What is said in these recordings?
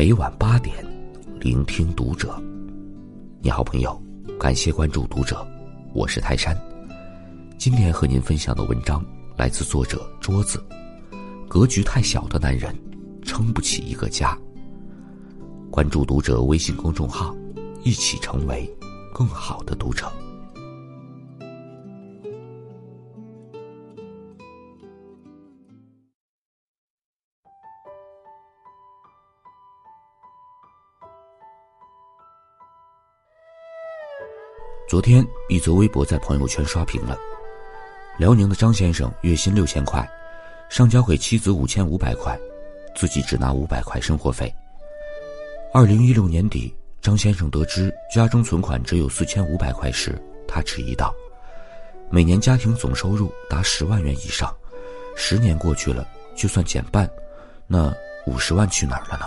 每晚八点，聆听读者。你好，朋友，感谢关注读者，我是泰山。今天和您分享的文章来自作者桌子。格局太小的男人，撑不起一个家。关注读者微信公众号，一起成为更好的读者。昨天，一则微博在朋友圈刷屏了。辽宁的张先生月薪六千块，上交给妻子五千五百块，自己只拿五百块生活费。二零一六年底，张先生得知家中存款只有四千五百块时，他迟疑道：“每年家庭总收入达十万元以上，十年过去了，就算减半，那五十万去哪儿了呢？”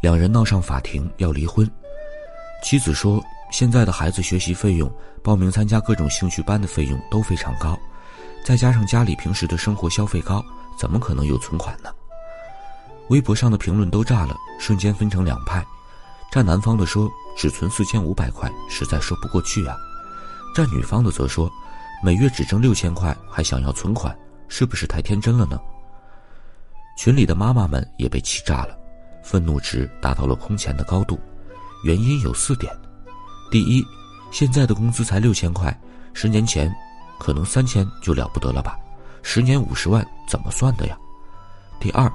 两人闹上法庭要离婚，妻子说。现在的孩子学习费用、报名参加各种兴趣班的费用都非常高，再加上家里平时的生活消费高，怎么可能有存款呢？微博上的评论都炸了，瞬间分成两派。站男方的说只存四千五百块，实在说不过去啊；站女方的则说，每月只挣六千块，还想要存款，是不是太天真了呢？群里的妈妈们也被气炸了，愤怒值达到了空前的高度，原因有四点。第一，现在的工资才六千块，十年前，可能三千就了不得了吧？十年五十万怎么算的呀？第二，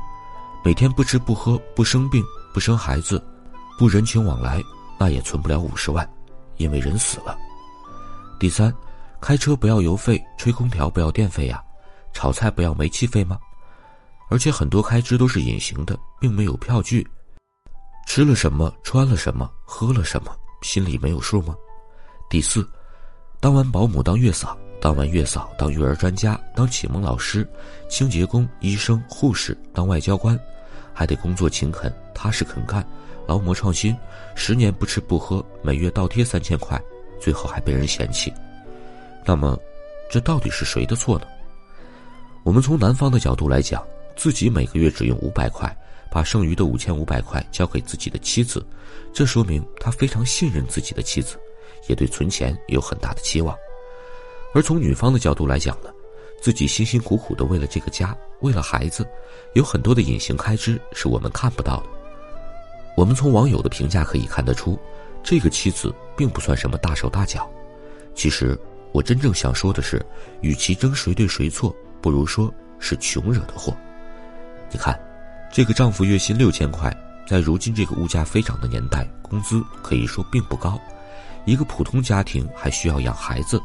每天不吃不喝不生病不生孩子，不人情往来，那也存不了五十万，因为人死了。第三，开车不要油费，吹空调不要电费呀，炒菜不要煤气费吗？而且很多开支都是隐形的，并没有票据，吃了什么，穿了什么，喝了什么。心里没有数吗？第四，当完保姆当月嫂，当完月嫂当育儿专家，当启蒙老师，清洁工、医生、护士，当外交官，还得工作勤恳、踏实肯干，劳模创新，十年不吃不喝，每月倒贴三千块，最后还被人嫌弃。那么，这到底是谁的错呢？我们从男方的角度来讲，自己每个月只用五百块。把剩余的五千五百块交给自己的妻子，这说明他非常信任自己的妻子，也对存钱有很大的期望。而从女方的角度来讲呢，自己辛辛苦苦的为了这个家，为了孩子，有很多的隐形开支是我们看不到的。我们从网友的评价可以看得出，这个妻子并不算什么大手大脚。其实我真正想说的是，与其争谁对谁错，不如说是穷惹的祸。你看。这个丈夫月薪六千块，在如今这个物价飞涨的年代，工资可以说并不高。一个普通家庭还需要养孩子，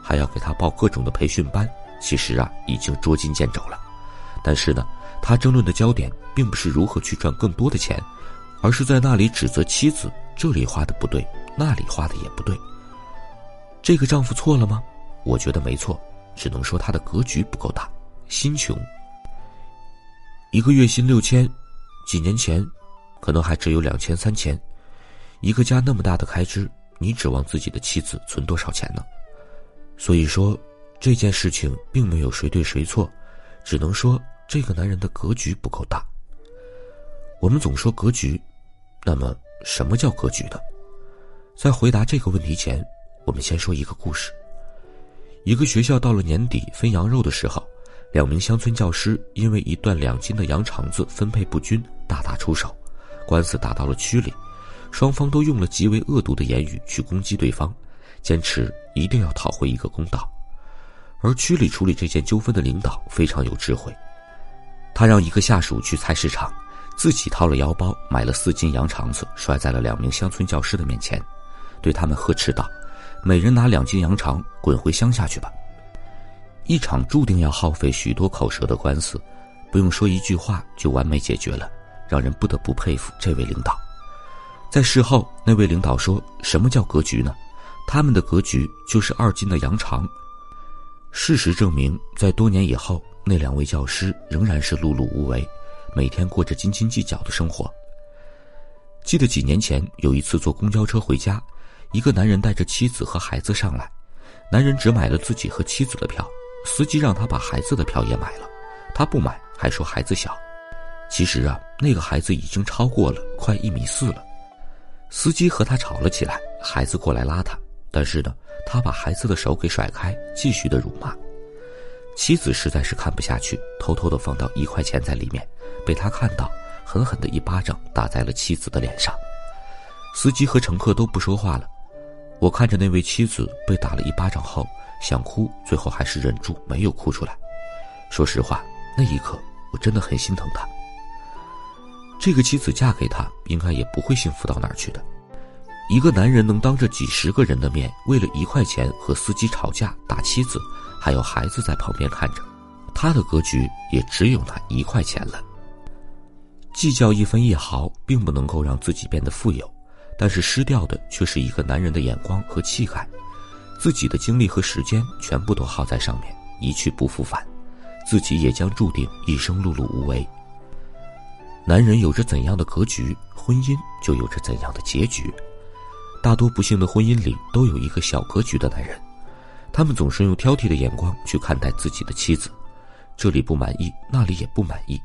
还要给他报各种的培训班，其实啊，已经捉襟见肘了。但是呢，他争论的焦点并不是如何去赚更多的钱，而是在那里指责妻子这里花的不对，那里花的也不对。这个丈夫错了吗？我觉得没错，只能说他的格局不够大，心穷。一个月薪六千，几年前，可能还只有两千、三千。一个家那么大的开支，你指望自己的妻子存多少钱呢？所以说，这件事情并没有谁对谁错，只能说这个男人的格局不够大。我们总说格局，那么什么叫格局呢？在回答这个问题前，我们先说一个故事。一个学校到了年底分羊肉的时候。两名乡村教师因为一段两斤的羊肠子分配不均，大打出手，官司打到了区里，双方都用了极为恶毒的言语去攻击对方，坚持一定要讨回一个公道。而区里处理这件纠纷的领导非常有智慧，他让一个下属去菜市场，自己掏了腰包买了四斤羊肠子，摔在了两名乡村教师的面前，对他们呵斥道：“每人拿两斤羊肠，滚回乡下去吧。”一场注定要耗费许多口舌的官司，不用说一句话就完美解决了，让人不得不佩服这位领导。在事后，那位领导说：“什么叫格局呢？他们的格局就是二斤的羊肠。”事实证明，在多年以后，那两位教师仍然是碌碌无为，每天过着斤斤计较的生活。记得几年前有一次坐公交车回家，一个男人带着妻子和孩子上来，男人只买了自己和妻子的票。司机让他把孩子的票也买了，他不买，还说孩子小。其实啊，那个孩子已经超过了快一米四了。司机和他吵了起来，孩子过来拉他，但是呢，他把孩子的手给甩开，继续的辱骂。妻子实在是看不下去，偷偷的放到一块钱在里面，被他看到，狠狠的一巴掌打在了妻子的脸上。司机和乘客都不说话了。我看着那位妻子被打了一巴掌后想哭，最后还是忍住没有哭出来。说实话，那一刻我真的很心疼他。这个妻子嫁给他，应该也不会幸福到哪儿去的。一个男人能当着几十个人的面，为了一块钱和司机吵架打妻子。还有孩子在旁边看着，他的格局也只有那一块钱了。计较一分一毫，并不能够让自己变得富有，但是失掉的却是一个男人的眼光和气概，自己的精力和时间全部都耗在上面，一去不复返，自己也将注定一生碌碌无为。男人有着怎样的格局，婚姻就有着怎样的结局。大多不幸的婚姻里，都有一个小格局的男人。他们总是用挑剔的眼光去看待自己的妻子，这里不满意，那里也不满意，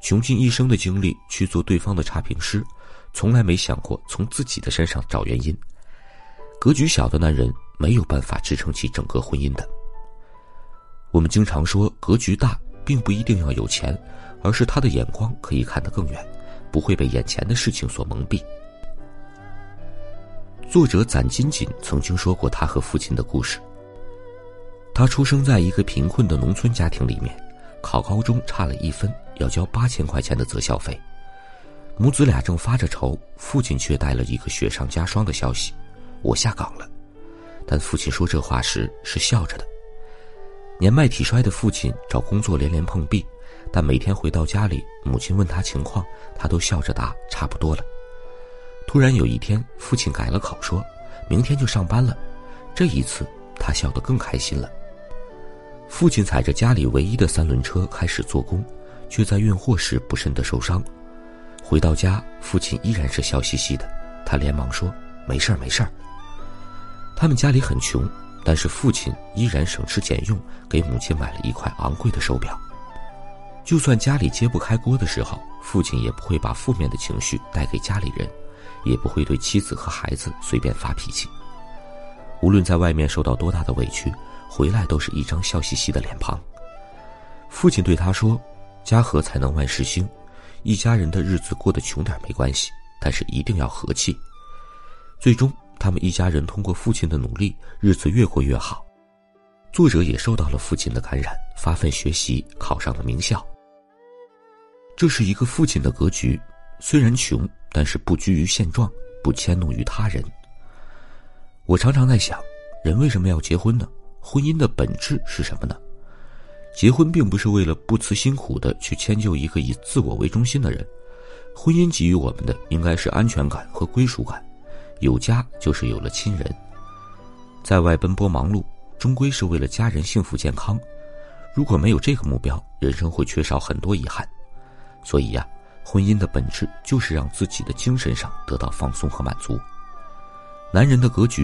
穷尽一生的精力去做对方的差评师，从来没想过从自己的身上找原因。格局小的男人没有办法支撑起整个婚姻的。我们经常说，格局大并不一定要有钱，而是他的眼光可以看得更远，不会被眼前的事情所蒙蔽。作者攒金锦曾经说过他和父亲的故事。他出生在一个贫困的农村家庭里面，考高中差了一分，要交八千块钱的择校费。母子俩正发着愁，父亲却带了一个雪上加霜的消息：“我下岗了。”但父亲说这话时是笑着的。年迈体衰的父亲找工作连连碰壁，但每天回到家里，母亲问他情况，他都笑着答：“差不多了。”突然有一天，父亲改了口，说：“明天就上班了。”这一次，他笑得更开心了。父亲踩着家里唯一的三轮车开始做工，却在运货时不慎的受伤。回到家，父亲依然是笑嘻嘻的。他连忙说：“没事儿，没事儿。”他们家里很穷，但是父亲依然省吃俭用，给母亲买了一块昂贵的手表。就算家里揭不开锅的时候，父亲也不会把负面的情绪带给家里人，也不会对妻子和孩子随便发脾气。无论在外面受到多大的委屈。回来都是一张笑嘻嘻的脸庞。父亲对他说：“家和才能万事兴，一家人的日子过得穷点没关系，但是一定要和气。”最终，他们一家人通过父亲的努力，日子越过越好。作者也受到了父亲的感染，发奋学习，考上了名校。这是一个父亲的格局，虽然穷，但是不拘于现状，不迁怒于他人。我常常在想，人为什么要结婚呢？婚姻的本质是什么呢？结婚并不是为了不辞辛苦的去迁就一个以自我为中心的人，婚姻给予我们的应该是安全感和归属感。有家就是有了亲人，在外奔波忙碌，终归是为了家人幸福健康。如果没有这个目标，人生会缺少很多遗憾。所以呀，婚姻的本质就是让自己的精神上得到放松和满足。男人的格局。